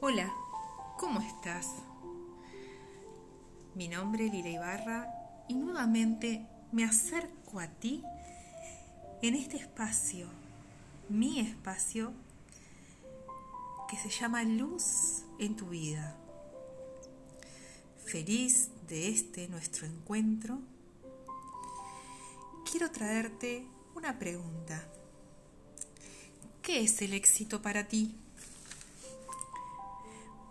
Hola, ¿cómo estás? Mi nombre es Lira Ibarra y nuevamente me acerco a ti en este espacio, mi espacio, que se llama Luz en tu vida. Feliz de este nuestro encuentro, quiero traerte una pregunta. ¿Qué es el éxito para ti?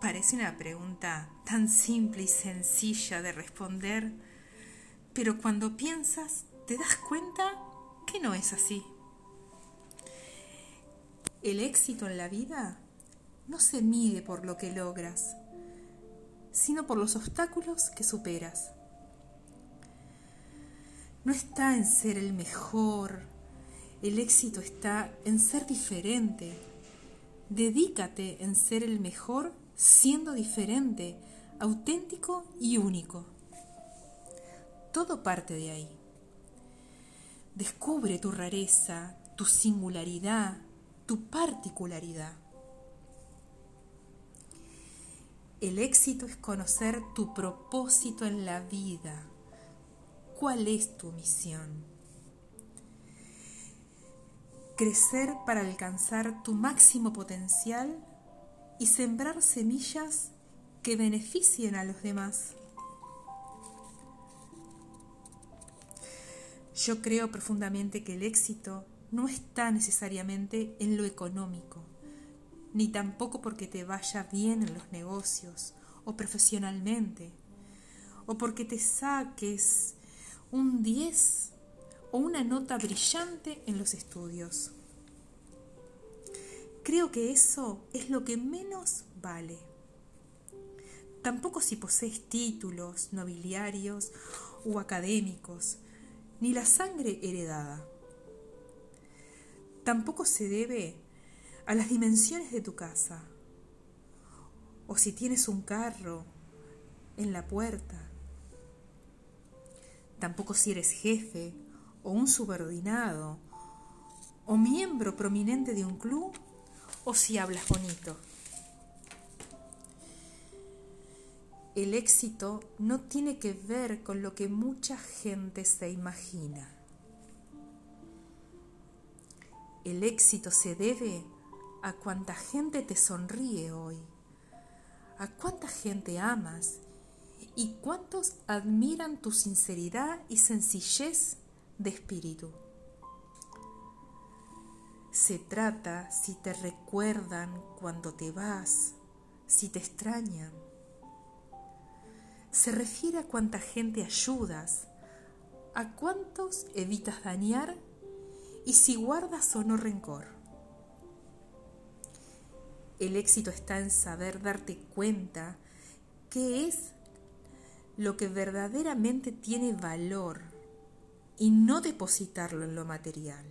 Parece una pregunta tan simple y sencilla de responder, pero cuando piensas te das cuenta que no es así. El éxito en la vida no se mide por lo que logras, sino por los obstáculos que superas. No está en ser el mejor, el éxito está en ser diferente. Dedícate en ser el mejor siendo diferente, auténtico y único. Todo parte de ahí. Descubre tu rareza, tu singularidad, tu particularidad. El éxito es conocer tu propósito en la vida. ¿Cuál es tu misión? Crecer para alcanzar tu máximo potencial y sembrar semillas que beneficien a los demás. Yo creo profundamente que el éxito no está necesariamente en lo económico, ni tampoco porque te vaya bien en los negocios o profesionalmente, o porque te saques un 10 o una nota brillante en los estudios. Creo que eso es lo que menos vale. Tampoco si posees títulos nobiliarios o académicos, ni la sangre heredada. Tampoco se debe a las dimensiones de tu casa, o si tienes un carro en la puerta. Tampoco si eres jefe o un subordinado o miembro prominente de un club o si hablas bonito. El éxito no tiene que ver con lo que mucha gente se imagina. El éxito se debe a cuánta gente te sonríe hoy, a cuánta gente amas y cuántos admiran tu sinceridad y sencillez de espíritu. Se trata si te recuerdan cuando te vas, si te extrañan. Se refiere a cuánta gente ayudas, a cuántos evitas dañar y si guardas o no rencor. El éxito está en saber darte cuenta qué es lo que verdaderamente tiene valor y no depositarlo en lo material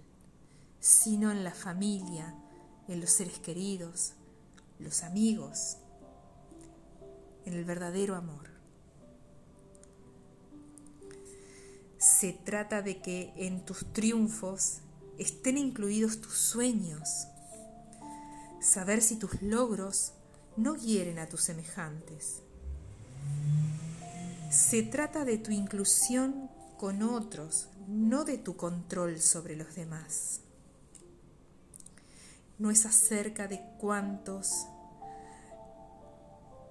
sino en la familia, en los seres queridos, los amigos, en el verdadero amor. Se trata de que en tus triunfos estén incluidos tus sueños, saber si tus logros no hieren a tus semejantes. Se trata de tu inclusión con otros, no de tu control sobre los demás no es acerca de cuántos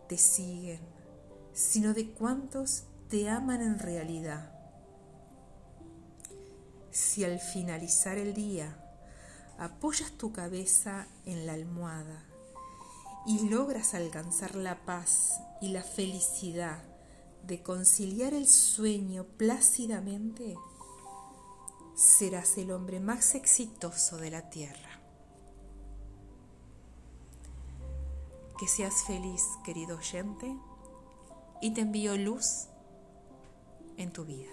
te siguen, sino de cuántos te aman en realidad. Si al finalizar el día apoyas tu cabeza en la almohada y logras alcanzar la paz y la felicidad de conciliar el sueño plácidamente, serás el hombre más exitoso de la tierra. Que seas feliz, querido oyente, y te envío luz en tu vida.